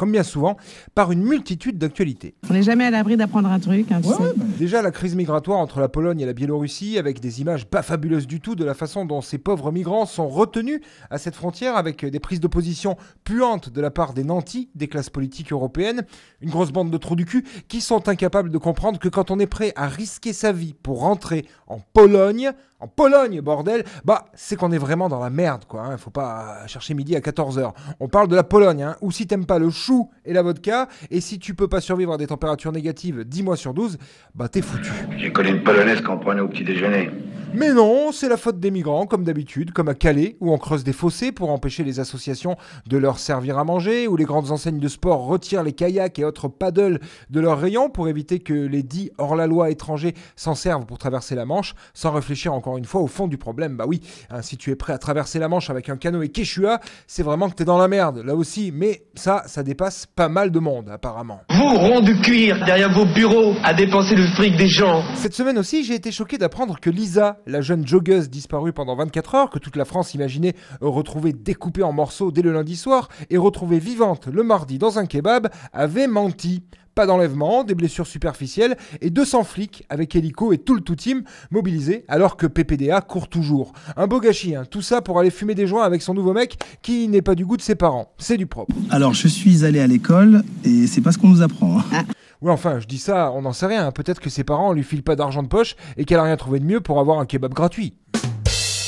comme bien souvent, par une multitude d'actualités. On n'est jamais à l'abri d'apprendre un truc. hein, tu sais. Déjà, la crise migratoire entre la Pologne et la Biélorussie, avec des images pas fabuleuses du tout de la façon dont ces pauvres migrants sont retenus à cette frontière, avec des prises d'opposition puantes de la part des nantis des classes politiques européennes, une grosse bande de trous du cul qui sont incapables de comprendre que quand on est prêt à risquer sa vie pour rentrer en Pologne, en Pologne, bordel, bah c'est qu'on est vraiment dans la merde, quoi. Hein. Faut pas chercher midi à 14h. On parle de la Pologne, hein, où si t'aimes pas le chou et la vodka, et si tu peux pas survivre à des températures négatives 10 mois sur 12, bah t'es foutu. J'ai connu une polonaise qu'on prenait au petit déjeuner. Mais non, c'est la faute des migrants, comme d'habitude, comme à Calais, où on creuse des fossés pour empêcher les associations de leur servir à manger, où les grandes enseignes de sport retirent les kayaks et autres paddles de leurs rayons pour éviter que les dits hors-la-loi étrangers s'en servent pour traverser la Manche, sans réfléchir encore une fois au fond du problème. Bah oui, hein, si tu es prêt à traverser la Manche avec un canoë Quechua, c'est vraiment que t'es dans la merde, là aussi. Mais ça, ça dépasse pas mal de monde, apparemment. Vous, ronds de cuir, derrière vos bureaux, à dépenser le fric des gens. Cette semaine aussi, j'ai été choqué d'apprendre que Lisa, la jeune joggeuse disparue pendant 24 heures, que toute la France imaginait retrouver découpée en morceaux dès le lundi soir et retrouvée vivante le mardi dans un kebab, avait menti. Pas d'enlèvement, des blessures superficielles et 200 flics avec hélico et tout le tout team mobilisés alors que PPDA court toujours. Un beau gâchis, hein. tout ça pour aller fumer des joints avec son nouveau mec qui n'est pas du goût de ses parents. C'est du propre. Alors, je suis allé à l'école et c'est pas ce qu'on nous apprend. hein. Oui, enfin, je dis ça, on n'en sait rien. Peut-être que ses parents lui filent pas d'argent de poche et qu'elle a rien trouvé de mieux pour avoir un kebab gratuit.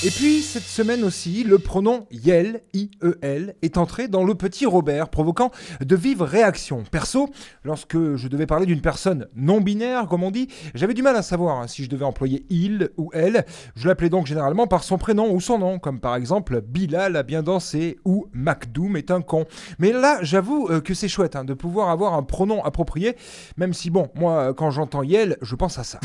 Et puis, cette semaine aussi, le pronom Yel, I-E-L, est entré dans le petit Robert, provoquant de vives réactions. Perso, lorsque je devais parler d'une personne non binaire, comme on dit, j'avais du mal à savoir hein, si je devais employer il ou elle. Je l'appelais donc généralement par son prénom ou son nom, comme par exemple Bilal a bien dansé ou Macdoum est un con. Mais là, j'avoue euh, que c'est chouette hein, de pouvoir avoir un pronom approprié, même si bon, moi, quand j'entends Yel, je pense à ça.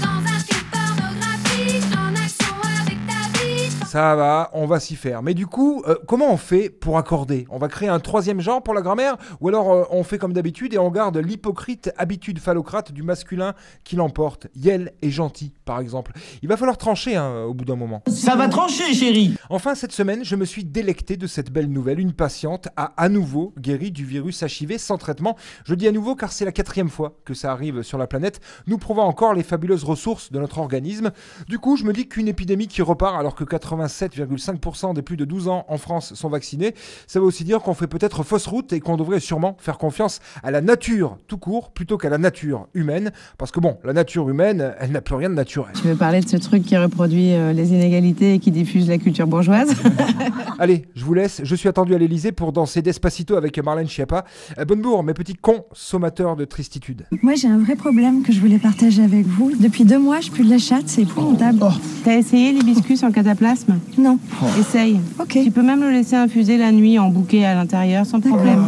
Ça va, on va s'y faire. Mais du coup, euh, comment on fait pour accorder? On va créer un troisième genre pour la grammaire Ou alors euh, on fait comme d'habitude et on garde l'hypocrite habitude phallocrate du masculin qui l'emporte Yel est gentil, par exemple. Il va falloir trancher hein, au bout d'un moment. Ça va trancher, chérie. Enfin, cette semaine, je me suis délecté de cette belle nouvelle. Une patiente a à nouveau guéri du virus HIV sans traitement. Je dis à nouveau car c'est la quatrième fois que ça arrive sur la planète, nous prouvant encore les fabuleuses ressources de notre organisme. Du coup, je me dis qu'une épidémie qui repart alors que 87,5% des plus de 12 ans en France sont vaccinés, ça veut aussi dire qu'on fait peut-être fausse route et qu'on devrait sûrement faire confiance à la nature tout court plutôt qu'à la nature humaine. Parce que bon, la nature humaine, elle n'a plus rien de naturel. Tu veux parler de ce truc qui reproduit euh, les inégalités et qui diffuse la culture bourgeoise Allez, je vous laisse. Je suis attendu à l'Elysée pour danser Despacito avec Marlène Schiappa. Euh, bonne bourre, mes petits consommateurs de tristitude. Moi, j'ai un vrai problème que je voulais partager avec vous. Depuis deux mois, je pue de la chatte, c'est épouvantable. T'as essayé l'hibiscus en cataplasme Non. Essaye. Ok. Tu peux même le laisser infuser la nuit en bouquet à l'intérieur sans problème.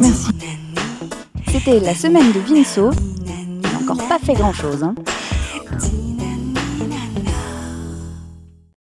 Merci. C'était la semaine de Vinceau. Il n'a encore pas fait grand-chose. Hein.